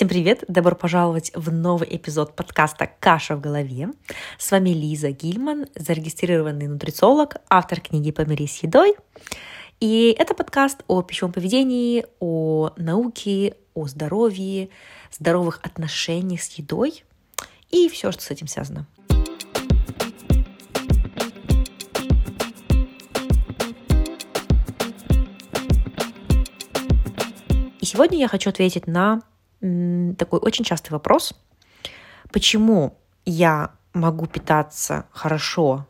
Всем привет! Добро пожаловать в новый эпизод подкаста «Каша в голове». С вами Лиза Гильман, зарегистрированный нутрициолог, автор книги «Помирись с едой». И это подкаст о пищевом поведении, о науке, о здоровье, здоровых отношениях с едой и все, что с этим связано. И сегодня я хочу ответить на такой очень частый вопрос. Почему я могу питаться хорошо,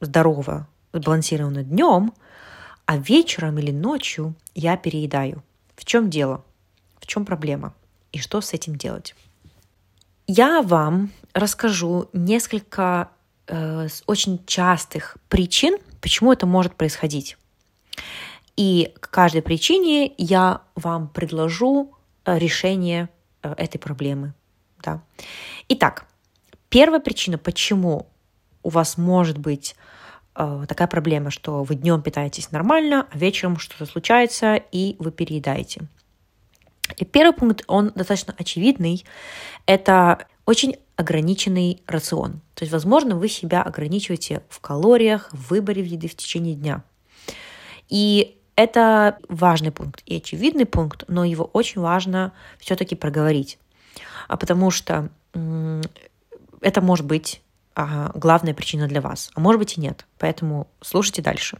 здорово, сбалансированно днем, а вечером или ночью я переедаю? В чем дело? В чем проблема? И что с этим делать? Я вам расскажу несколько э, очень частых причин, почему это может происходить. И к каждой причине я вам предложу решение э, этой проблемы. Да. Итак, первая причина, почему у вас может быть э, такая проблема, что вы днем питаетесь нормально, а вечером что-то случается, и вы переедаете. И первый пункт, он достаточно очевидный, это очень ограниченный рацион. То есть, возможно, вы себя ограничиваете в калориях, в выборе еды в течение дня. И это важный пункт и очевидный пункт, но его очень важно все-таки проговорить, а потому что это может быть главная причина для вас, а может быть и нет. Поэтому слушайте дальше.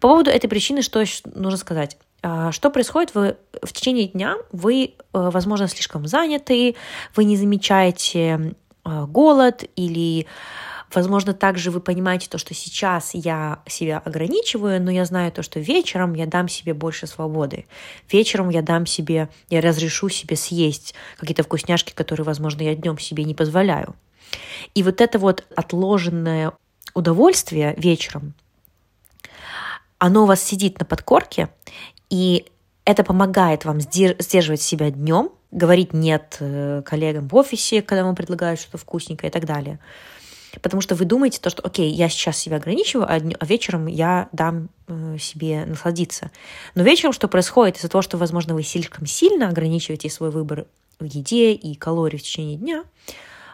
По поводу этой причины, что нужно сказать? А, что происходит вы, в течение дня? Вы, э, возможно, слишком заняты, вы не замечаете э, голод или Возможно, также вы понимаете то, что сейчас я себя ограничиваю, но я знаю то, что вечером я дам себе больше свободы. Вечером я дам себе, я разрешу себе съесть какие-то вкусняшки, которые, возможно, я днем себе не позволяю. И вот это вот отложенное удовольствие вечером, оно у вас сидит на подкорке, и это помогает вам сдерживать себя днем, говорить нет э, коллегам в офисе, когда вам предлагают что-то вкусненькое и так далее потому что вы думаете то, что, окей, я сейчас себя ограничиваю, а, а вечером я дам э, себе насладиться. Но вечером что происходит? Из-за того, что, возможно, вы слишком сильно ограничиваете свой выбор в еде и калорий в течение дня,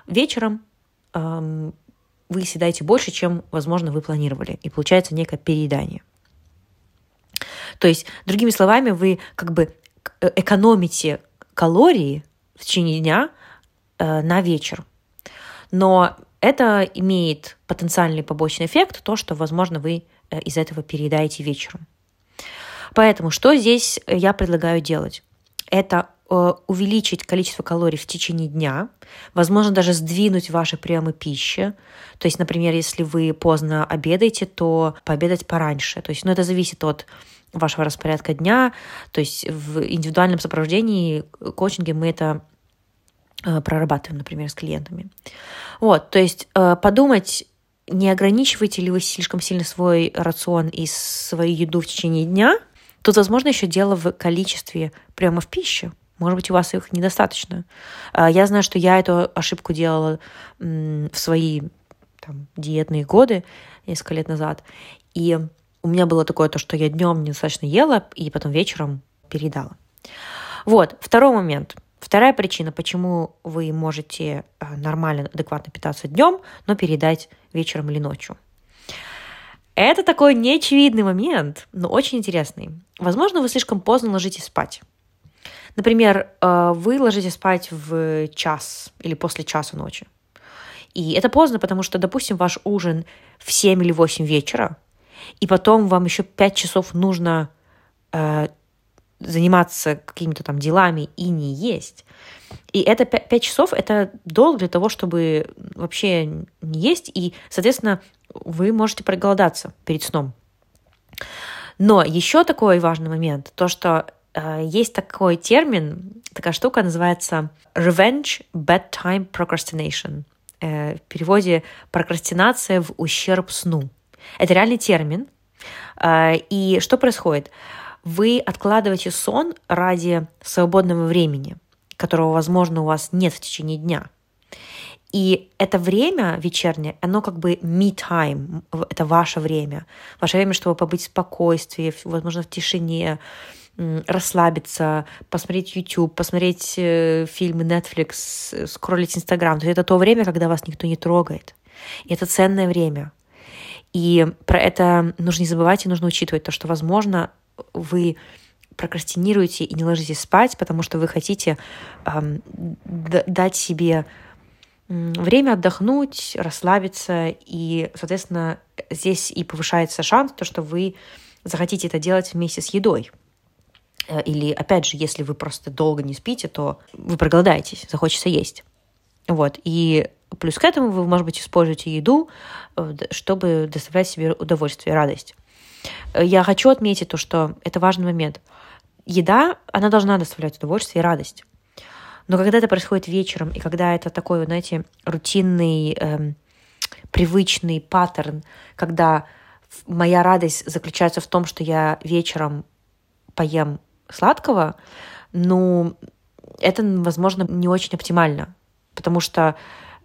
вечером эм, вы съедаете больше, чем, возможно, вы планировали, и получается некое переедание. То есть, другими словами, вы как бы э, экономите калории в течение дня э, на вечер. Но это имеет потенциальный побочный эффект, то, что, возможно, вы э, из этого переедаете вечером. Поэтому что здесь я предлагаю делать? Это э, увеличить количество калорий в течение дня, возможно, даже сдвинуть ваши приемы пищи. То есть, например, если вы поздно обедаете, то пообедать пораньше. То есть, ну, это зависит от вашего распорядка дня. То есть в индивидуальном сопровождении коучинге мы это Э, прорабатываем, например, с клиентами. Вот, то есть э, подумать, не ограничиваете ли вы слишком сильно свой рацион и свою еду в течение дня. Тут, возможно, еще дело в количестве приемов пищи. Может быть, у вас их недостаточно. Э, я знаю, что я эту ошибку делала в свои там, диетные годы, несколько лет назад. И у меня было такое то, что я днем недостаточно ела, и потом вечером передала. Вот, второй момент – Вторая причина, почему вы можете э, нормально, адекватно питаться днем, но передать вечером или ночью. Это такой неочевидный момент, но очень интересный. Возможно, вы слишком поздно ложитесь спать. Например, э, вы ложитесь спать в час или после часа ночи. И это поздно, потому что, допустим, ваш ужин в 7 или 8 вечера, и потом вам еще 5 часов нужно э, заниматься какими-то там делами и не есть. И это 5 часов — это долго для того, чтобы вообще не есть, и, соответственно, вы можете проголодаться перед сном. Но еще такой важный момент, то, что э, есть такой термин, такая штука называется revenge bedtime procrastination. Э, в переводе прокрастинация в ущерб сну. Это реальный термин. Э, и что происходит? Вы откладываете сон ради свободного времени, которого, возможно, у вас нет в течение дня. И это время вечернее, оно как бы me time, это ваше время. Ваше время, чтобы побыть в спокойствии, возможно, в тишине, расслабиться, посмотреть YouTube, посмотреть э, фильмы Netflix, скроллить Instagram. То есть это то время, когда вас никто не трогает. И это ценное время. И про это нужно не забывать и нужно учитывать то, что, возможно, вы прокрастинируете и не ложитесь спать, потому что вы хотите эм, дать себе время отдохнуть, расслабиться, и, соответственно, здесь и повышается шанс, то, что вы захотите это делать вместе с едой. Э, или, опять же, если вы просто долго не спите, то вы проголодаетесь, захочется есть. Вот. И плюс к этому вы, может быть, используете еду, э, чтобы доставлять себе удовольствие, радость. Э, я хочу отметить то, что это важный момент. Еда, она должна доставлять удовольствие и радость. Но когда это происходит вечером, и когда это такой, знаете, рутинный, эм, привычный паттерн, когда моя радость заключается в том, что я вечером поем сладкого, ну, это, возможно, не очень оптимально, потому что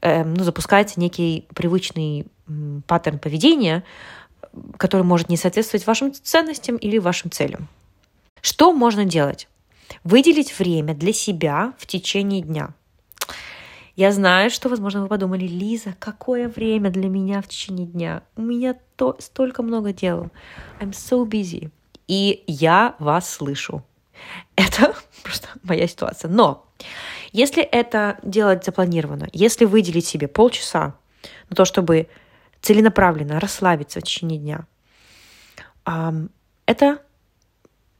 э, ну, запускается некий привычный паттерн поведения, который может не соответствовать вашим ценностям или вашим целям. Что можно делать? Выделить время для себя в течение дня. Я знаю, что, возможно, вы подумали, Лиза, какое время для меня в течение дня? У меня то, столько много дел. I'm so busy. И я вас слышу. Это просто моя ситуация. Но если это делать запланированно, если выделить себе полчаса на то, чтобы целенаправленно расслабиться в течение дня, это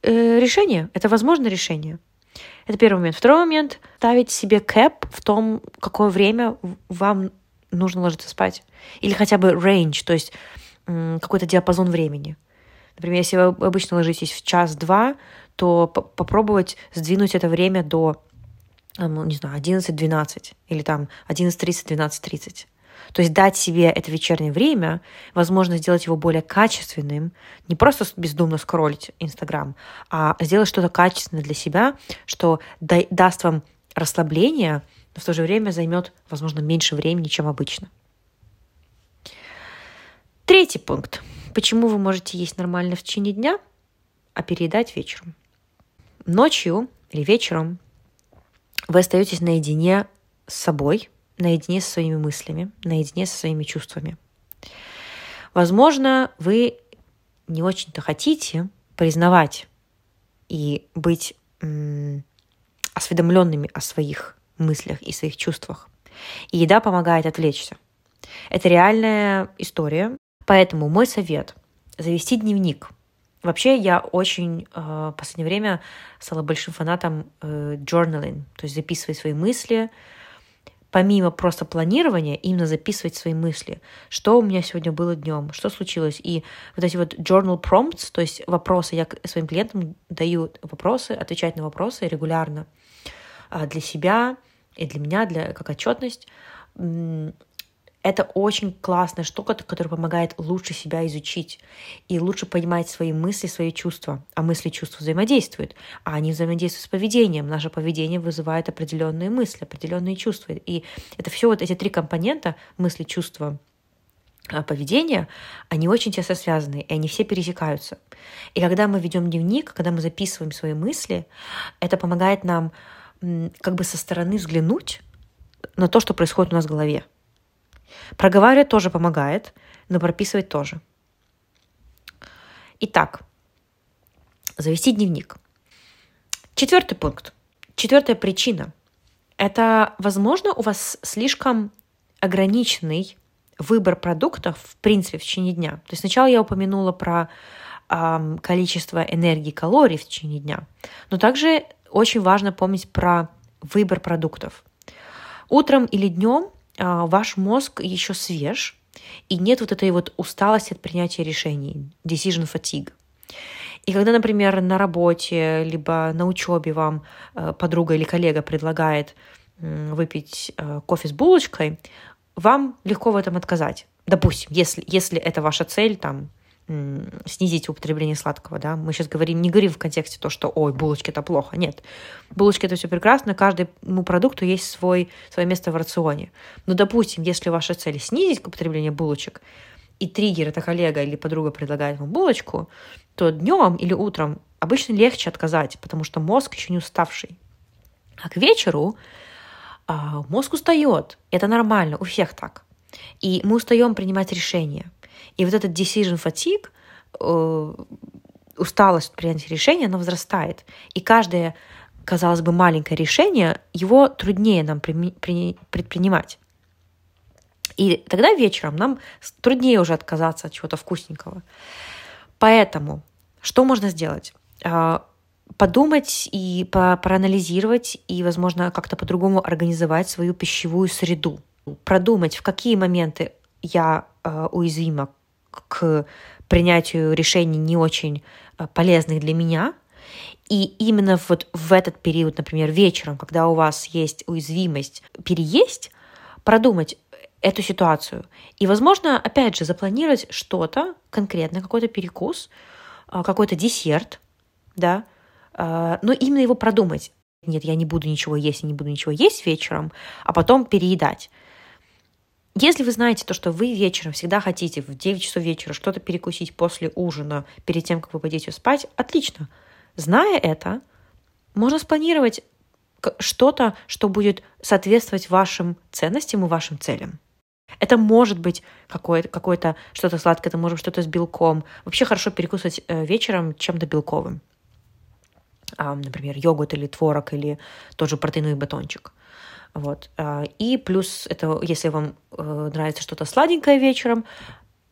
э, решение, это возможное решение. Это первый момент. Второй момент — ставить себе кэп в том, какое время вам нужно ложиться спать. Или хотя бы range, то есть какой-то диапазон времени. Например, если вы обычно ложитесь в час-два, то попробовать сдвинуть это время до, не знаю, 11-12 или там 11.30-12.30. То есть дать себе это вечернее время, возможно, сделать его более качественным, не просто бездумно скроллить Инстаграм, а сделать что-то качественное для себя, что даст вам расслабление, но в то же время займет, возможно, меньше времени, чем обычно. Третий пункт. Почему вы можете есть нормально в течение дня, а переедать вечером? Ночью или вечером вы остаетесь наедине с собой, наедине со своими мыслями, наедине со своими чувствами. Возможно, вы не очень-то хотите признавать и быть осведомленными о своих мыслях и своих чувствах. И еда помогает отвлечься. Это реальная история, поэтому мой совет – завести дневник. Вообще я очень э, в последнее время стала большим фанатом э, journaling, то есть записывать свои мысли, помимо просто планирования, именно записывать свои мысли. Что у меня сегодня было днем, что случилось. И вот эти вот journal prompts, то есть вопросы, я своим клиентам даю вопросы, отвечать на вопросы регулярно а, для себя и для меня, для, как отчетность. Это очень классная штука, которая помогает лучше себя изучить и лучше понимать свои мысли, свои чувства. А мысли и чувства взаимодействуют, а они взаимодействуют с поведением. Наше поведение вызывает определенные мысли, определенные чувства. И это все вот эти три компонента мысли, чувства, а, поведения, они очень тесно связаны, и они все пересекаются. И когда мы ведем дневник, когда мы записываем свои мысли, это помогает нам как бы со стороны взглянуть на то, что происходит у нас в голове. Проговаривать тоже помогает, но прописывать тоже. Итак, завести дневник. Четвертый пункт. Четвертая причина. Это, возможно, у вас слишком ограниченный выбор продуктов, в принципе, в течение дня. То есть сначала я упомянула про э, количество энергии, калорий в течение дня, но также очень важно помнить про выбор продуктов. Утром или днем ваш мозг еще свеж, и нет вот этой вот усталости от принятия решений, decision fatigue. И когда, например, на работе, либо на учебе вам э, подруга или коллега предлагает выпить э, кофе с булочкой, вам легко в этом отказать. Допустим, если, если это ваша цель, там, снизить употребление сладкого, да. Мы сейчас говорим, не говорим в контексте то, что, ой, булочки это плохо. Нет. Булочки это все прекрасно, каждому продукту есть свой, свое место в рационе. Но, допустим, если ваша цель снизить употребление булочек, и триггер, это коллега или подруга предлагает вам булочку, то днем или утром обычно легче отказать, потому что мозг еще не уставший. А к вечеру а, мозг устает. Это нормально, у всех так. И мы устаем принимать решения. И вот этот decision fatigue, э, усталость принятия решения, она возрастает. И каждое, казалось бы, маленькое решение, его труднее нам предпринимать. И тогда вечером нам труднее уже отказаться от чего-то вкусненького. Поэтому что можно сделать? А, подумать и проанализировать и, возможно, как-то по-другому организовать свою пищевую среду. Продумать, в какие моменты я а, уязвима к принятию решений не очень а, полезных для меня. И именно вот в этот период, например, вечером, когда у вас есть уязвимость переесть, продумать, эту ситуацию. И, возможно, опять же, запланировать что-то конкретно, какой-то перекус, а, какой-то десерт, да, а, но именно его продумать. Нет, я не буду ничего есть, не буду ничего есть вечером, а потом переедать. Если вы знаете то, что вы вечером всегда хотите в 9 часов вечера что-то перекусить после ужина, перед тем, как вы пойдете спать, отлично. Зная это, можно спланировать что-то, что будет соответствовать вашим ценностям и вашим целям. Это может быть какое-то, какое-то что-то сладкое, это может быть что-то с белком. Вообще хорошо перекусывать э, вечером чем-то белковым. Например, йогурт или творог, или тот же протеиновый батончик. Вот. А, и плюс, это, если вам э, нравится что-то сладенькое вечером,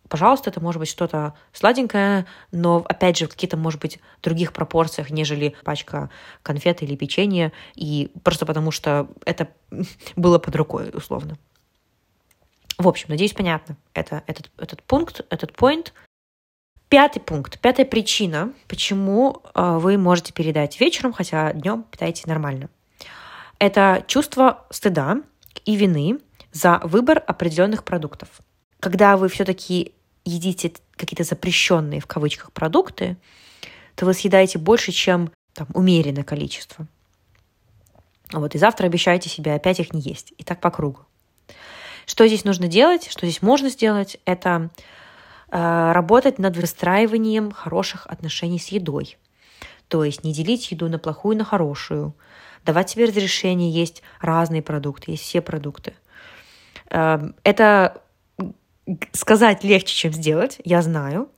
пожалуйста, это может быть что-то сладенькое, но, опять же, в каких-то, может быть, других пропорциях, нежели пачка конфет или печенья, и просто потому что это было под рукой, условно. В общем, надеюсь, понятно это, этот, этот пункт, этот point. Пятый пункт, пятая причина, почему э, вы можете передать вечером, хотя днем питаетесь нормально. Это чувство стыда и вины за выбор определенных продуктов. Когда вы все-таки едите какие-то запрещенные в кавычках продукты, то вы съедаете больше, чем там, умеренное количество. Вот, и завтра обещаете себе опять их не есть. И так по кругу. Что здесь нужно делать, что здесь можно сделать, это э, работать над выстраиванием хороших отношений с едой. То есть не делить еду на плохую и на хорошую, давать себе разрешение есть разные продукты, есть все продукты. Э, это сказать легче, чем сделать, я знаю.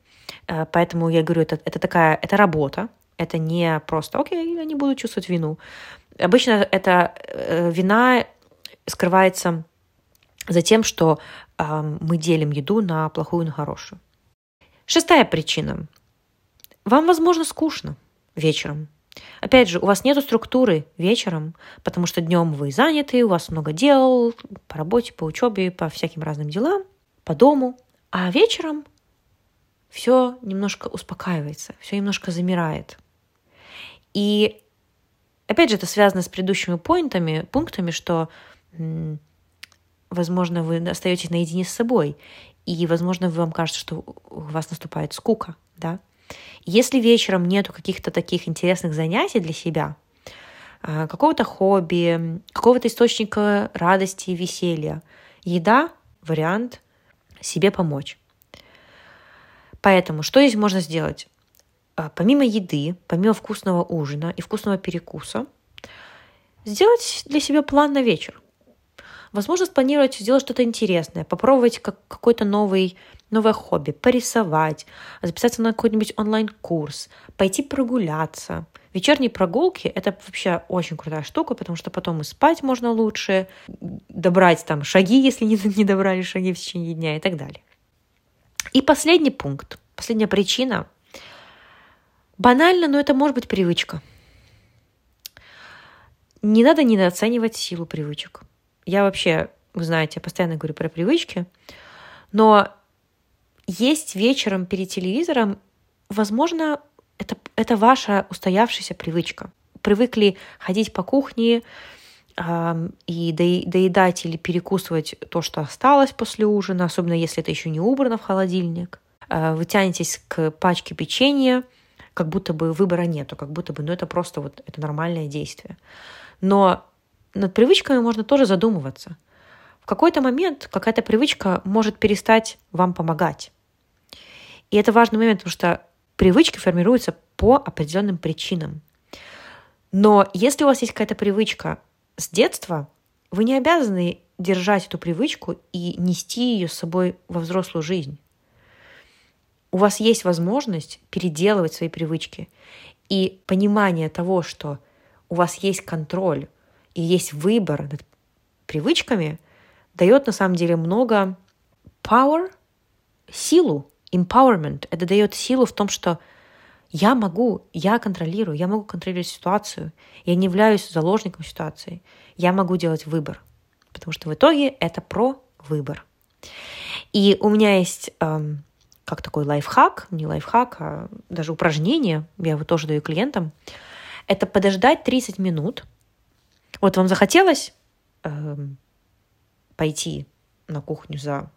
Э, поэтому я говорю, это, это такая, это работа, это не просто, окей, я не буду чувствовать вину. Обычно эта э, вина скрывается за тем, что э, мы делим еду на плохую и на хорошую. Шестая причина. Вам, возможно, скучно вечером. Опять же, у вас нет структуры вечером, потому что днем вы заняты, у вас много дел по работе, по учебе, по всяким разным делам, по дому. А вечером все немножко успокаивается, все немножко замирает. И опять же, это связано с предыдущими поинтами, пунктами, что возможно, вы остаетесь наедине с собой, и, возможно, вам кажется, что у вас наступает скука, да. Если вечером нету каких-то таких интересных занятий для себя, а, какого-то хобби, какого-то источника радости и веселья, еда — вариант себе помочь. Поэтому что здесь можно сделать? А, помимо еды, помимо вкусного ужина и вкусного перекуса, сделать для себя план на вечер — Возможно, спланировать сделать что-то интересное, попробовать как какой-то новый, новое хобби, порисовать, записаться на какой-нибудь онлайн-курс, пойти прогуляться. Вечерние прогулки — это вообще очень крутая штука, потому что потом и спать можно лучше, добрать там шаги, если не, не добрали шаги в течение дня и так далее. И последний пункт, последняя причина. Банально, но это может быть привычка. Не надо недооценивать силу привычек. Я вообще, вы знаете, постоянно говорю про привычки, но есть вечером перед телевизором, возможно, это, это ваша устоявшаяся привычка. Привыкли ходить по кухне э, и доедать или перекусывать то, что осталось после ужина, особенно если это еще не убрано в холодильник. Э, вы тянетесь к пачке печенья, как будто бы выбора нету, как будто бы, ну это просто вот это нормальное действие. Но над привычками можно тоже задумываться. В какой-то момент какая-то привычка может перестать вам помогать. И это важный момент, потому что привычки формируются по определенным причинам. Но если у вас есть какая-то привычка с детства, вы не обязаны держать эту привычку и нести ее с собой во взрослую жизнь. У вас есть возможность переделывать свои привычки. И понимание того, что у вас есть контроль и есть выбор над привычками, дает на самом деле много power, силу, empowerment. Это дает силу в том, что я могу, я контролирую, я могу контролировать ситуацию. Я не являюсь заложником ситуации. Я могу делать выбор. Потому что в итоге это про выбор. И у меня есть эм, как такой лайфхак, не лайфхак, а даже упражнение, я его тоже даю клиентам, это подождать 30 минут. Вот вам захотелось эм, пойти на кухню за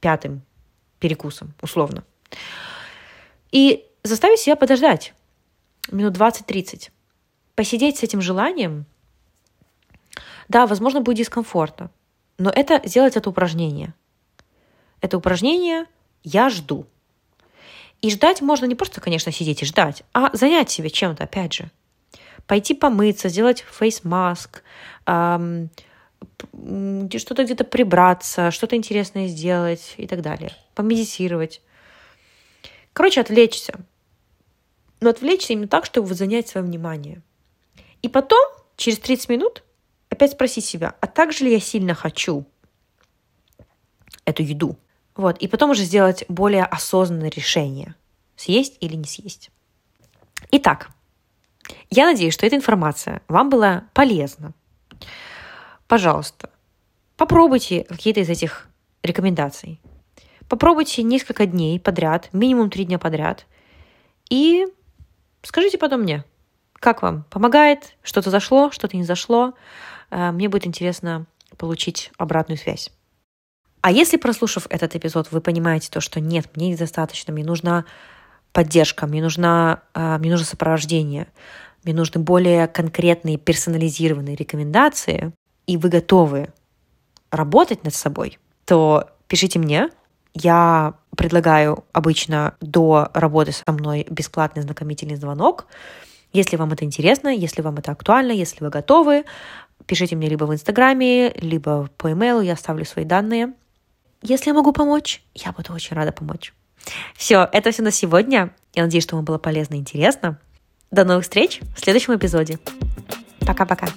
пятым перекусом, условно. И заставить себя подождать минут 20-30. Посидеть с этим желанием. Да, возможно, будет дискомфортно, но это сделать это упражнение. Это упражнение «я жду». И ждать можно не просто, конечно, сидеть и ждать, а занять себя чем-то, опять же. Пойти помыться, сделать фейс-маск, что-то где-то прибраться, что-то интересное сделать и так далее. Помедитировать. Короче, отвлечься. Но отвлечься именно так, чтобы занять свое внимание. И потом, через 30 минут, опять спросить себя, а так же ли я сильно хочу эту еду? Вот. И потом уже сделать более осознанное решение, съесть или не съесть. Итак, я надеюсь, что эта информация вам была полезна. Пожалуйста, попробуйте какие-то из этих рекомендаций. Попробуйте несколько дней подряд, минимум три дня подряд, и скажите потом мне, как вам? Помогает? Что-то зашло, что-то не зашло? Э, мне будет интересно получить обратную связь. А если, прослушав этот эпизод, вы понимаете то, что нет, мне недостаточно, мне нужна поддержка, мне, нужна, э, мне нужно сопровождение, мне нужны более конкретные персонализированные рекомендации, и вы готовы работать над собой, то пишите мне, я предлагаю обычно до работы со мной бесплатный знакомительный звонок. Если вам это интересно, если вам это актуально, если вы готовы, пишите мне либо в Инстаграме, либо по имейлу, я оставлю свои данные. Если я могу помочь, я буду очень рада помочь. Все, это все на сегодня. Я надеюсь, что вам было полезно и интересно. До новых встреч в следующем эпизоде. Пока-пока.